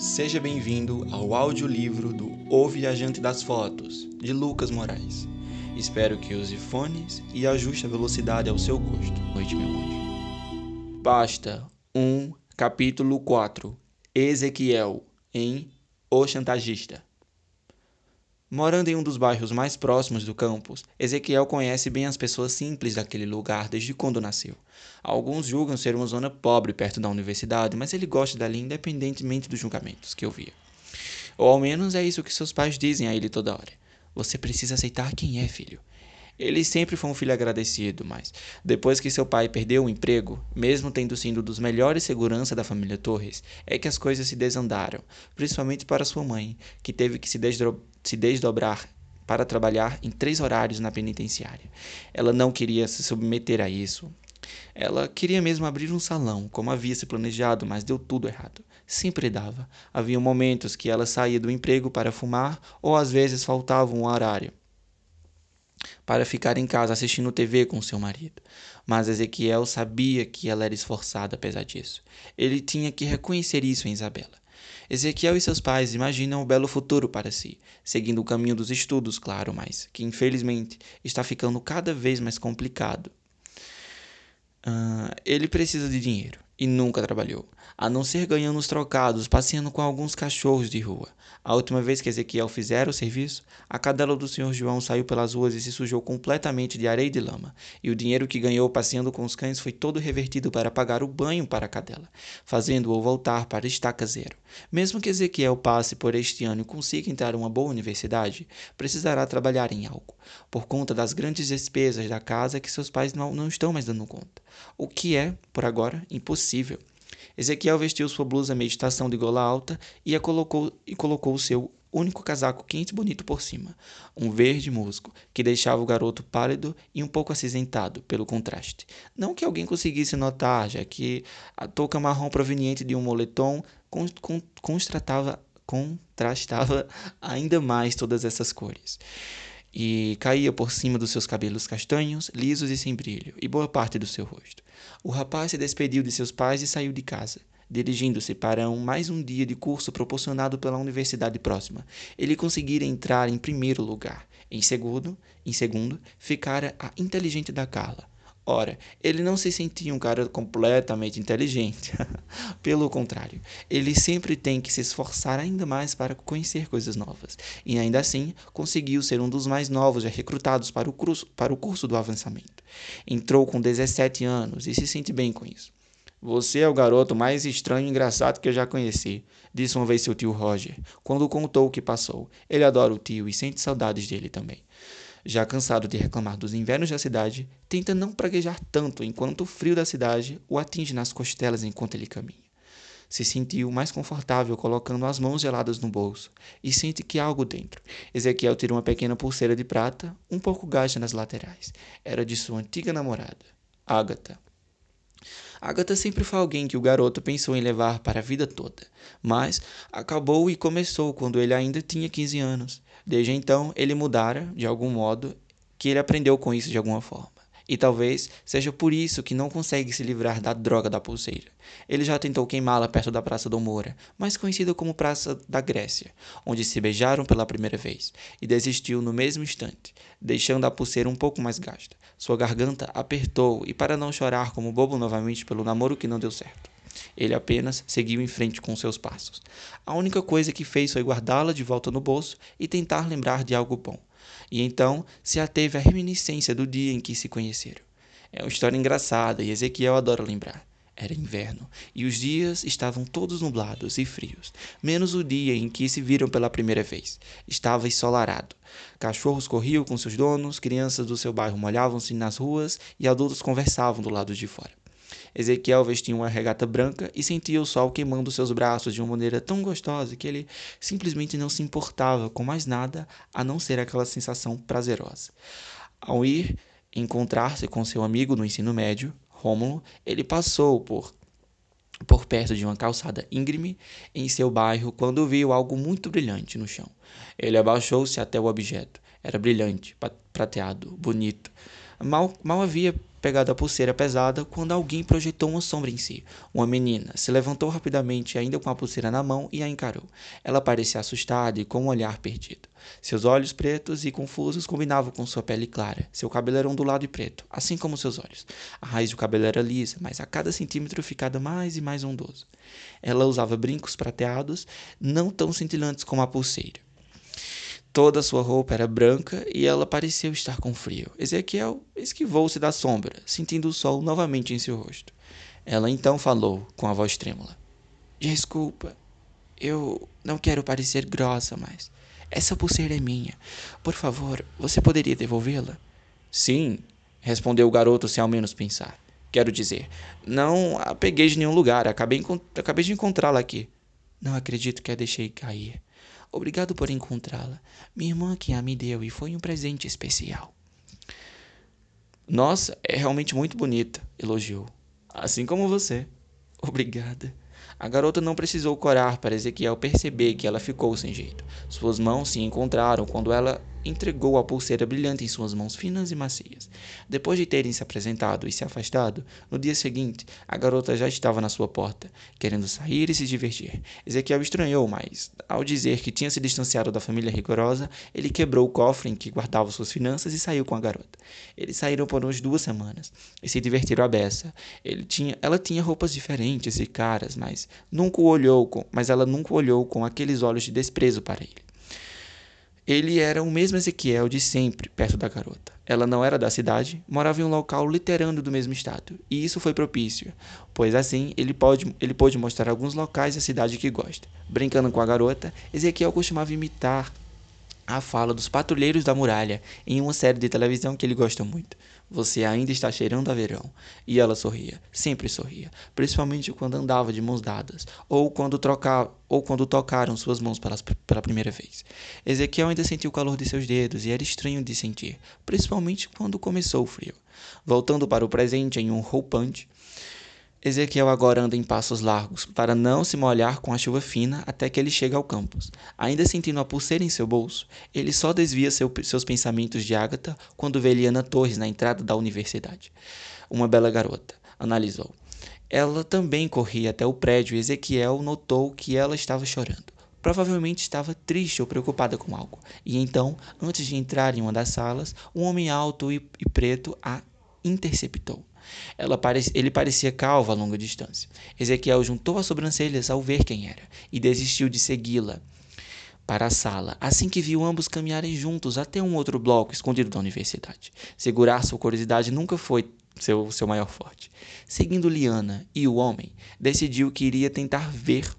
Seja bem-vindo ao audiolivro do O Viajante das Fotos, de Lucas Moraes. Espero que use fones e ajuste a velocidade ao seu gosto. Noite, meu anjo. Pasta 1, capítulo 4 Ezequiel, em O Chantagista. Morando em um dos bairros mais próximos do campus, Ezequiel conhece bem as pessoas simples daquele lugar desde quando nasceu. Alguns julgam ser uma zona pobre perto da universidade, mas ele gosta dali independentemente dos julgamentos que ouvia. Ou ao menos é isso que seus pais dizem a ele toda hora. Você precisa aceitar quem é, filho. Ele sempre foi um filho agradecido, mas depois que seu pai perdeu o emprego, mesmo tendo sido dos melhores segurança da família Torres, é que as coisas se desandaram, principalmente para sua mãe, que teve que se, se desdobrar para trabalhar em três horários na penitenciária. Ela não queria se submeter a isso. Ela queria mesmo abrir um salão, como havia se planejado, mas deu tudo errado. Sempre dava. Havia momentos que ela saía do emprego para fumar, ou às vezes faltava um horário para ficar em casa assistindo TV com seu marido. Mas Ezequiel sabia que ela era esforçada apesar disso. Ele tinha que reconhecer isso em Isabela. Ezequiel e seus pais imaginam um belo futuro para si, seguindo o caminho dos estudos, claro, mas que infelizmente está ficando cada vez mais complicado. Uh, ele precisa de dinheiro e nunca trabalhou, a não ser ganhando os trocados, passeando com alguns cachorros de rua. A última vez que Ezequiel fizera o serviço, a cadela do senhor João saiu pelas ruas e se sujou completamente de areia e de lama, e o dinheiro que ganhou passeando com os cães foi todo revertido para pagar o banho para a cadela, fazendo-o voltar para estaca zero. Mesmo que Ezequiel passe por este ano e consiga entrar em uma boa universidade, precisará trabalhar em algo, por conta das grandes despesas da casa que seus pais não, não estão mais dando conta, o que é, por agora, impossível. Ezequiel vestiu sua blusa meditação de gola alta e, a colocou, e colocou o seu único casaco quente e bonito por cima, um verde musgo, que deixava o garoto pálido e um pouco acinzentado pelo contraste. Não que alguém conseguisse notar, já que a touca marrom proveniente de um moletom contrastava ainda mais todas essas cores e caía por cima dos seus cabelos castanhos, lisos e sem brilho, e boa parte do seu rosto. O rapaz se despediu de seus pais e saiu de casa, dirigindo-se para um, mais um dia de curso proporcionado pela universidade próxima. Ele conseguira entrar em primeiro lugar. Em segundo, em segundo, ficara a inteligente da Carla, Ora, ele não se sentia um cara completamente inteligente. Pelo contrário, ele sempre tem que se esforçar ainda mais para conhecer coisas novas. E ainda assim, conseguiu ser um dos mais novos já recrutados para o curso, para o curso do avançamento. Entrou com 17 anos e se sente bem com isso. Você é o garoto mais estranho e engraçado que eu já conheci, disse uma vez seu tio Roger, quando contou o que passou. Ele adora o tio e sente saudades dele também. Já cansado de reclamar dos invernos da cidade, tenta não praguejar tanto enquanto o frio da cidade o atinge nas costelas enquanto ele caminha. Se sentiu mais confortável colocando as mãos geladas no bolso e sente que há algo dentro. Ezequiel tira uma pequena pulseira de prata, um pouco gasta nas laterais. Era de sua antiga namorada, Agatha. Agatha sempre foi alguém que o garoto pensou em levar para a vida toda, mas acabou e começou quando ele ainda tinha 15 anos. Desde então, ele mudara, de algum modo, que ele aprendeu com isso de alguma forma. E talvez seja por isso que não consegue se livrar da droga da pulseira. Ele já tentou queimá-la perto da Praça do Moura, mais conhecida como Praça da Grécia, onde se beijaram pela primeira vez, e desistiu no mesmo instante, deixando a pulseira um pouco mais gasta. Sua garganta apertou e, para não chorar como bobo novamente pelo namoro que não deu certo, ele apenas seguiu em frente com seus passos. A única coisa que fez foi guardá-la de volta no bolso e tentar lembrar de algo bom. E então se ateve à reminiscência do dia em que se conheceram. É uma história engraçada e Ezequiel adora lembrar. Era inverno e os dias estavam todos nublados e frios, menos o dia em que se viram pela primeira vez. Estava ensolarado. Cachorros corriam com seus donos, crianças do seu bairro molhavam-se nas ruas e adultos conversavam do lado de fora. Ezequiel vestia uma regata branca e sentia o sol queimando seus braços de uma maneira tão gostosa que ele simplesmente não se importava com mais nada a não ser aquela sensação prazerosa. Ao ir encontrar-se com seu amigo no ensino médio, Rômulo, ele passou por por perto de uma calçada íngreme em seu bairro quando viu algo muito brilhante no chão. Ele abaixou-se até o objeto. Era brilhante, prateado, bonito, Mal, mal havia pegado a pulseira pesada quando alguém projetou uma sombra em si. Uma menina se levantou rapidamente, ainda com a pulseira na mão, e a encarou. Ela parecia assustada e com um olhar perdido. Seus olhos pretos e confusos combinavam com sua pele clara. Seu cabelo era ondulado e preto, assim como seus olhos. A raiz do cabelo era lisa, mas a cada centímetro ficava mais e mais ondoso. Ela usava brincos prateados, não tão cintilantes como a pulseira. Toda sua roupa era branca e ela pareceu estar com frio. Ezequiel esquivou-se da sombra, sentindo o sol novamente em seu rosto. Ela então falou com a voz trêmula: Desculpa, eu não quero parecer grossa, mas essa pulseira é minha. Por favor, você poderia devolvê-la? Sim, respondeu o garoto sem ao menos pensar. Quero dizer, não a peguei de nenhum lugar, acabei, acabei de encontrá-la aqui. Não acredito que a deixei cair. Obrigado por encontrá-la. Minha irmã que a me deu e foi um presente especial. Nossa, é realmente muito bonita, elogiou. Assim como você. Obrigada. A garota não precisou corar para Ezequiel perceber que ela ficou sem jeito. Suas mãos se encontraram quando ela entregou a pulseira brilhante em suas mãos finas e macias. Depois de terem se apresentado e se afastado, no dia seguinte, a garota já estava na sua porta, querendo sair e se divertir. Ezequiel estranhou, mas, ao dizer que tinha se distanciado da família rigorosa, ele quebrou o cofre em que guardava suas finanças e saiu com a garota. Eles saíram por umas duas semanas e se divertiram à beça. Ele tinha, ela tinha roupas diferentes e caras, mas nunca o olhou com, mas ela nunca olhou com aqueles olhos de desprezo para ele. Ele era o mesmo Ezequiel de sempre, perto da garota. Ela não era da cidade, morava em um local literando do mesmo estado, e isso foi propício, pois assim ele, pode, ele pôde mostrar alguns locais da cidade que gosta. Brincando com a garota, Ezequiel costumava imitar a fala dos patrulheiros da muralha em uma série de televisão que ele gosta muito. Você ainda está cheirando a verão. E ela sorria, sempre sorria, principalmente quando andava de mãos dadas, ou quando, troca, ou quando tocaram suas mãos pela, pela primeira vez. Ezequiel ainda sentiu o calor de seus dedos e era estranho de sentir, principalmente quando começou o frio. Voltando para o presente em um roupante, Ezequiel agora anda em passos largos, para não se molhar com a chuva fina até que ele chega ao campus. Ainda sentindo a pulseira em seu bolso, ele só desvia seu, seus pensamentos de Ágata quando vê Liana Torres na entrada da universidade. Uma bela garota, analisou. Ela também corria até o prédio e Ezequiel notou que ela estava chorando. Provavelmente estava triste ou preocupada com algo. E então, antes de entrar em uma das salas, um homem alto e, e preto a interceptou. Parece, ele parecia calvo a longa distância. Ezequiel juntou as sobrancelhas ao ver quem era e desistiu de segui-la para a sala, assim que viu ambos caminharem juntos até um outro bloco escondido da universidade. Segurar sua curiosidade nunca foi seu, seu maior forte. Seguindo Liana e o homem, decidiu que iria tentar ver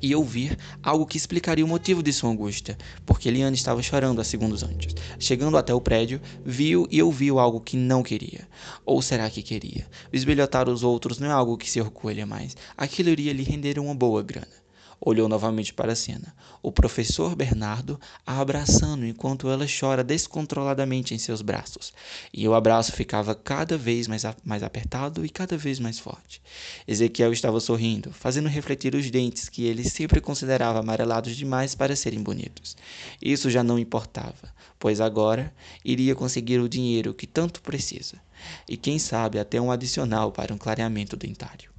e ouvir algo que explicaria o motivo de sua angústia, porque Eliane estava chorando há segundos antes. Chegando até o prédio, viu e ouviu algo que não queria. Ou será que queria? Bisbilhotar os outros não é algo que se orgulha mais. Aquilo iria lhe render uma boa grana. Olhou novamente para a cena. O professor Bernardo a abraçando enquanto ela chora descontroladamente em seus braços. E o abraço ficava cada vez mais, mais apertado e cada vez mais forte. Ezequiel estava sorrindo, fazendo refletir os dentes que ele sempre considerava amarelados demais para serem bonitos. Isso já não importava, pois agora iria conseguir o dinheiro que tanto precisa. E quem sabe até um adicional para um clareamento dentário.